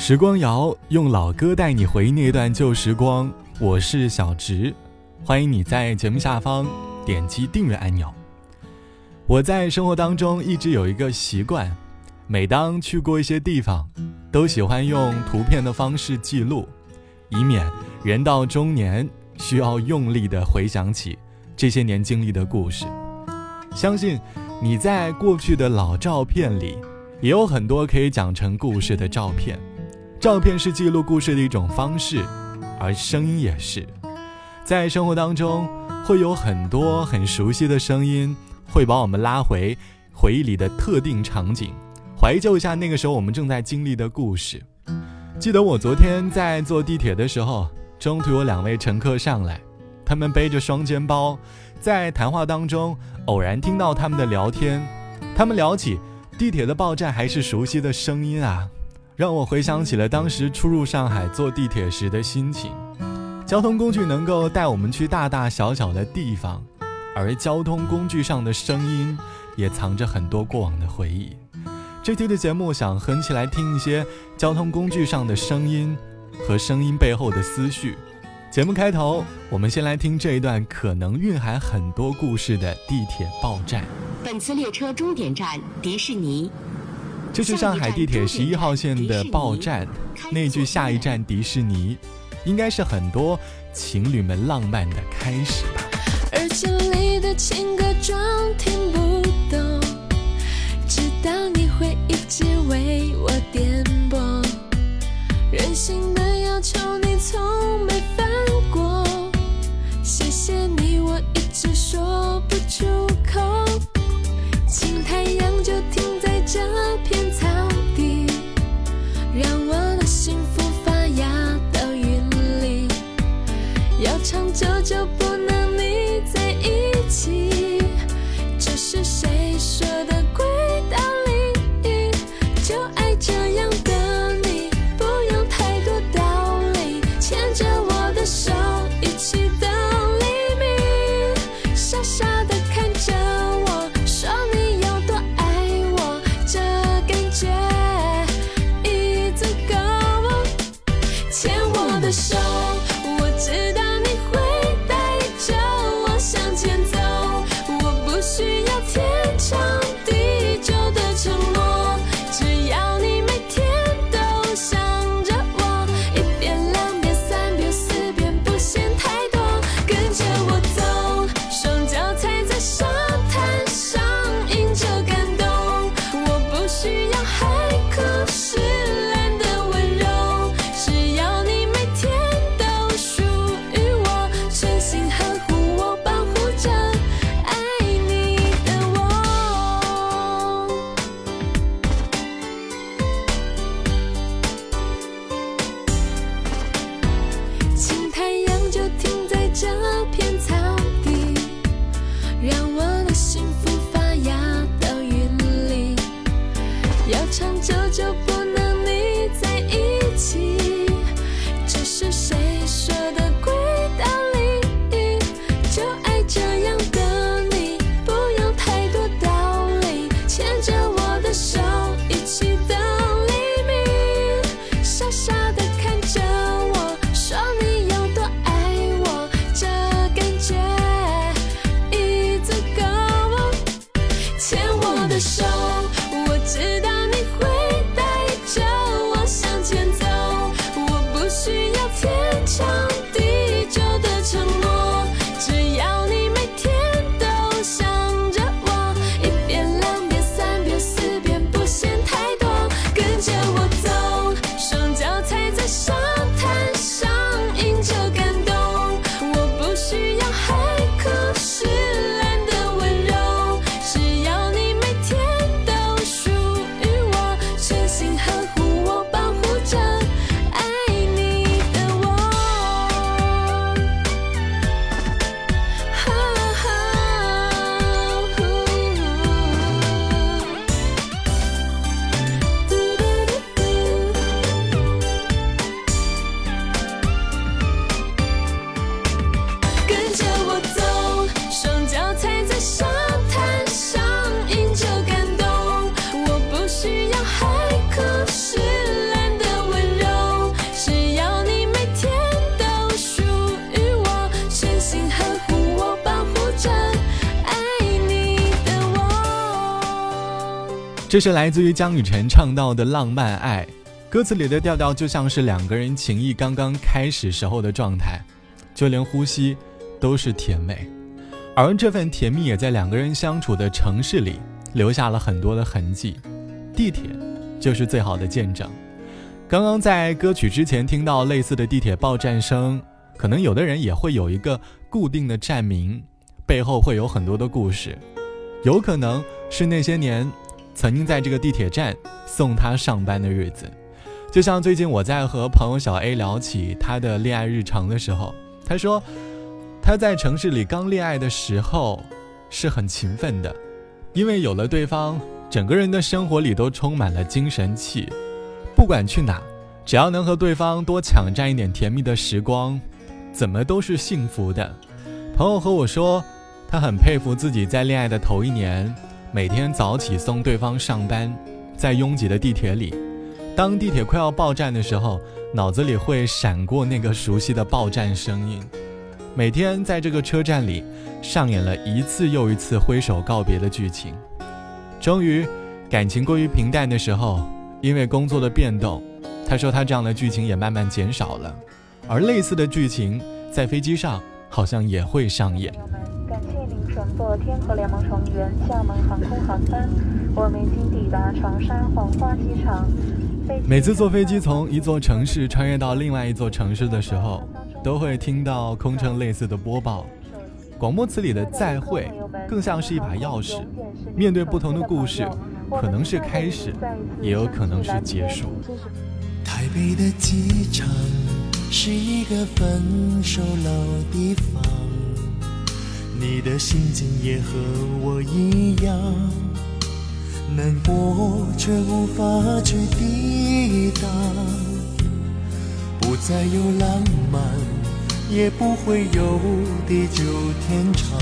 时光谣用老歌带你回忆那段旧时光，我是小直，欢迎你在节目下方点击订阅按钮。我在生活当中一直有一个习惯，每当去过一些地方，都喜欢用图片的方式记录，以免人到中年需要用力的回想起这些年经历的故事。相信你在过去的老照片里，也有很多可以讲成故事的照片。照片是记录故事的一种方式，而声音也是。在生活当中，会有很多很熟悉的声音，会把我们拉回回忆里的特定场景，怀旧一下那个时候我们正在经历的故事。记得我昨天在坐地铁的时候，中途有两位乘客上来，他们背着双肩包，在谈话当中偶然听到他们的聊天，他们聊起地铁的报站还是熟悉的声音啊。让我回想起了当时初入上海坐地铁时的心情。交通工具能够带我们去大大小小的地方，而交通工具上的声音也藏着很多过往的回忆。这期的节目想和你一起来听一些交通工具上的声音和声音背后的思绪。节目开头，我们先来听这一段可能蕴含很多故事的地铁报站。本次列车终点站迪士尼。这是上海地铁十一号线的报站，那句“下一站迪士尼”，应该是很多情侣们浪漫的开始吧。耳机里的情歌我的这是来自于江雨晨唱到的浪漫爱，歌词里的调调就像是两个人情谊刚刚开始时候的状态，就连呼吸都是甜美，而这份甜蜜也在两个人相处的城市里留下了很多的痕迹，地铁就是最好的见证。刚刚在歌曲之前听到类似的地铁报站声，可能有的人也会有一个固定的站名，背后会有很多的故事，有可能是那些年。曾经在这个地铁站送他上班的日子，就像最近我在和朋友小 A 聊起他的恋爱日常的时候，他说他在城市里刚恋爱的时候是很勤奋的，因为有了对方，整个人的生活里都充满了精神气，不管去哪，只要能和对方多抢占一点甜蜜的时光，怎么都是幸福的。朋友和我说，他很佩服自己在恋爱的头一年。每天早起送对方上班，在拥挤的地铁里，当地铁快要报站的时候，脑子里会闪过那个熟悉的报站声音。每天在这个车站里，上演了一次又一次挥手告别的剧情。终于，感情过于平淡的时候，因为工作的变动，他说他这样的剧情也慢慢减少了。而类似的剧情在飞机上好像也会上演。乘坐天河联盟成员厦门航空航班，我们已经抵达长沙黄花机场。每次坐飞机从一座城市穿越到另外一座城市的时候，都会听到空乘类似的播报。广播词里的“再会”更像是一把钥匙，面对不同的故事，可能是开始，也有可能是结束。台北的机场是一个分手老地方。你的心情也和我一样，难过却无法去抵挡。不再有浪漫，也不会有地久天长，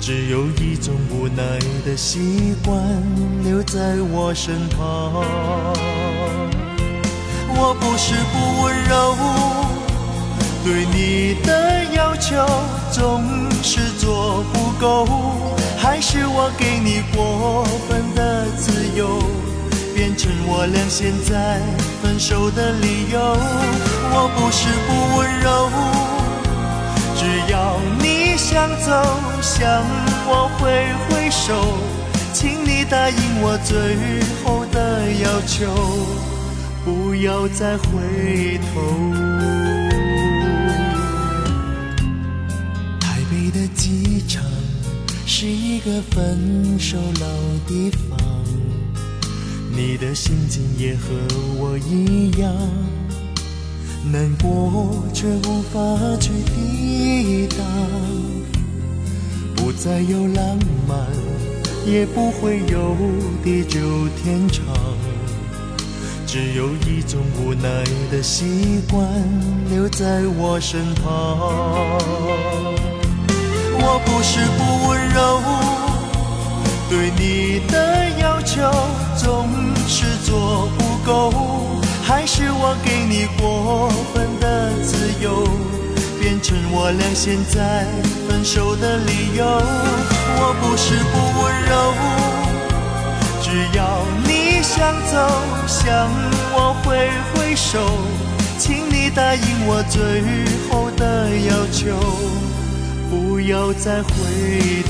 只有一种无奈的习惯留在我身旁。我不是不温柔。对你的要求总是做不够，还是我给你过分的自由，变成我俩现在分手的理由。我不是不温柔，只要你想走，向我挥挥手，请你答应我最后的要求，不要再回头。的机场是一个分手老地方，你的心情也和我一样，难过却无法去抵挡。不再有浪漫，也不会有地久天长，只有一种无奈的习惯留在我身旁。不是不温柔，对你的要求总是做不够，还是我给你过分的自由，变成我俩现在分手的理由。我不是不温柔，只要你想走，向我挥挥手，请你答应我最后的要求。不要再回头。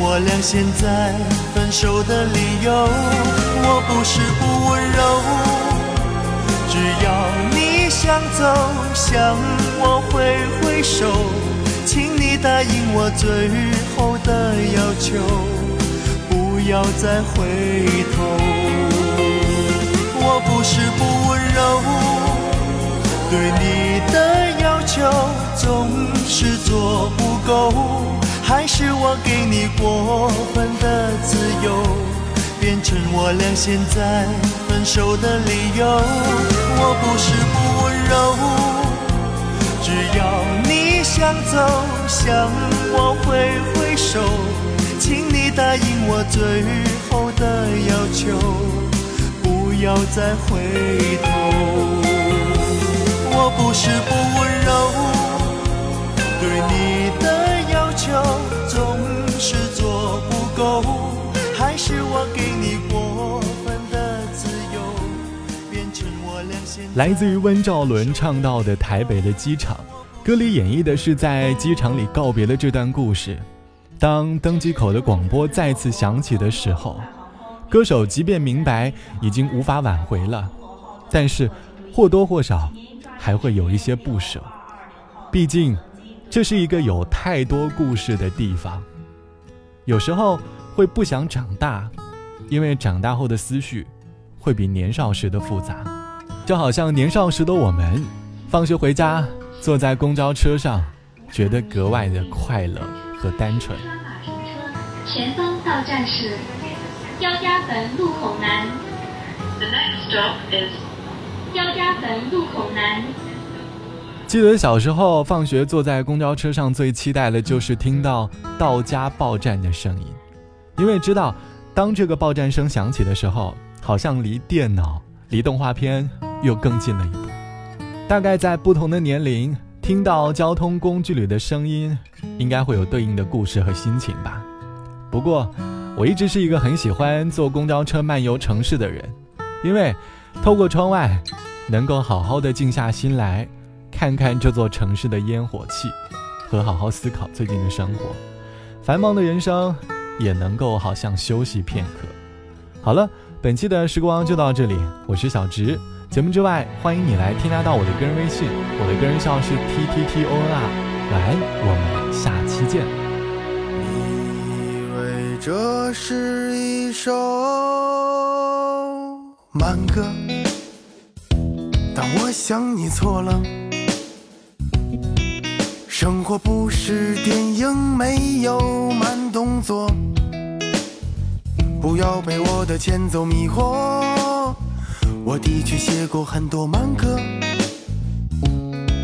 我俩现在分手的理由。我不是不温柔，只要你想走，向我挥挥手，请你答应我最后的要求，不要再回头。我不是不温柔，对你的要求。总是做不够。还是我给你过分的自由，变成我俩现在分手的理由？我不是不温柔，只要你想走，向我挥挥手，请你答应我最后的要求，不要再回头。我不是不温柔，对你的求总是做不够，还是我给你过分的自由，变成我俩现在来自于温兆伦唱到的台北的机场，歌里演绎的是在机场里告别的这段故事。当登机口的广播再次响起的时候，歌手即便明白已经无法挽回了，但是或多或少还会有一些不舍。毕竟，这是一个有太多故事的地方。有时候会不想长大，因为长大后的思绪会比年少时的复杂。就好像年少时的我们，放学回家，坐在公交车上，觉得格外的快乐和单纯。前方到站是焦家坟路口南。The next stop is 焦家坟路口南。记得小时候放学坐在公交车上，最期待的就是听到到家报站的声音，因为知道当这个报站声响起的时候，好像离电脑、离动画片又更近了一步。大概在不同的年龄，听到交通工具里的声音，应该会有对应的故事和心情吧。不过，我一直是一个很喜欢坐公交车漫游城市的人，因为透过窗外，能够好好的静下心来。看看这座城市的烟火气，和好好思考最近的生活，繁忙的人生也能够好像休息片刻。好了，本期的时光就到这里，我是小直。节目之外，欢迎你来添加到我的个人微信，我的个人号是 t t t o n r。晚安，我们下期见。你以为这是一首慢歌，但我想你错了。生活不是电影，没有慢动作。不要被我的前奏迷惑。我的确写过很多慢歌，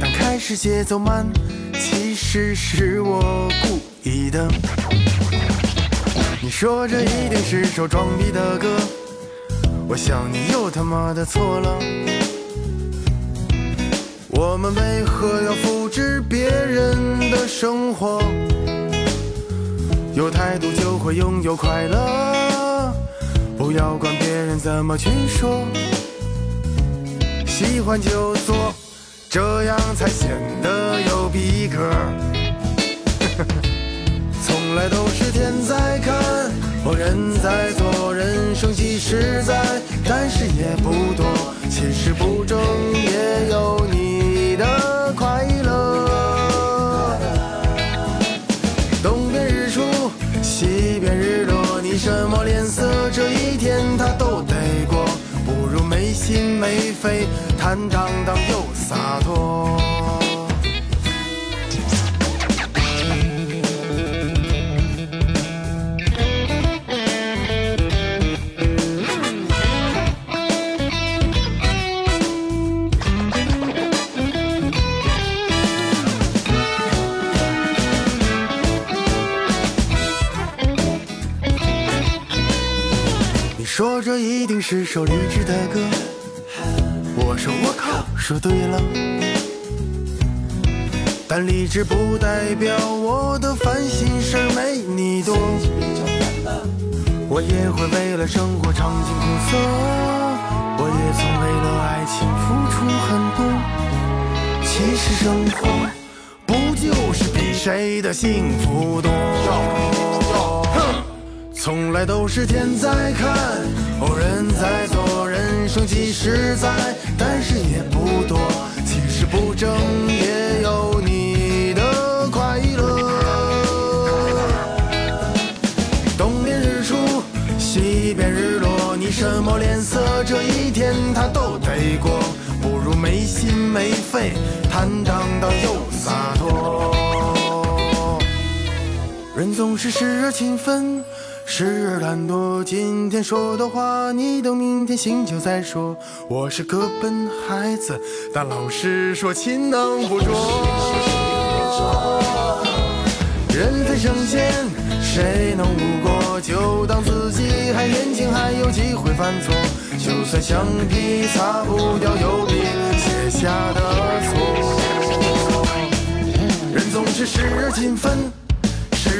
但开始节奏慢，其实是我故意的。你说这一定是首装逼的歌，我想你又他妈的错了。我们为何要是别人的生活？有态度就会拥有快乐，不要管别人怎么去说。喜欢就做，这样才显得有逼格。从来都是天在看，哦人在做，人生几十载，但是也不多。其实不争也有你心没飞，坦荡荡又洒脱。你说这一定是首励志的歌，我靠，说对了。但励志不代表我的烦心事儿没你多，我也会为了生活尝尽苦涩，我也曾为了爱情付出很多。其实生活不就是比谁的幸福多？从来都是天在看，哦人在做，人生几十载，但是也不多。其实不争也有你的快乐。东边日出，西边日落，你什么脸色，这一天他都得过。不如没心没肺，坦荡荡又洒脱。人总是时而勤奋，时而懒惰。今天说的话，你等明天醒酒再说。我是个笨孩子，但老师说勤能补拙。人非圣贤，谁能无过？就当自己还年轻，还有机会犯错。就算橡皮擦不掉油笔写下的错。人总是时而勤奋，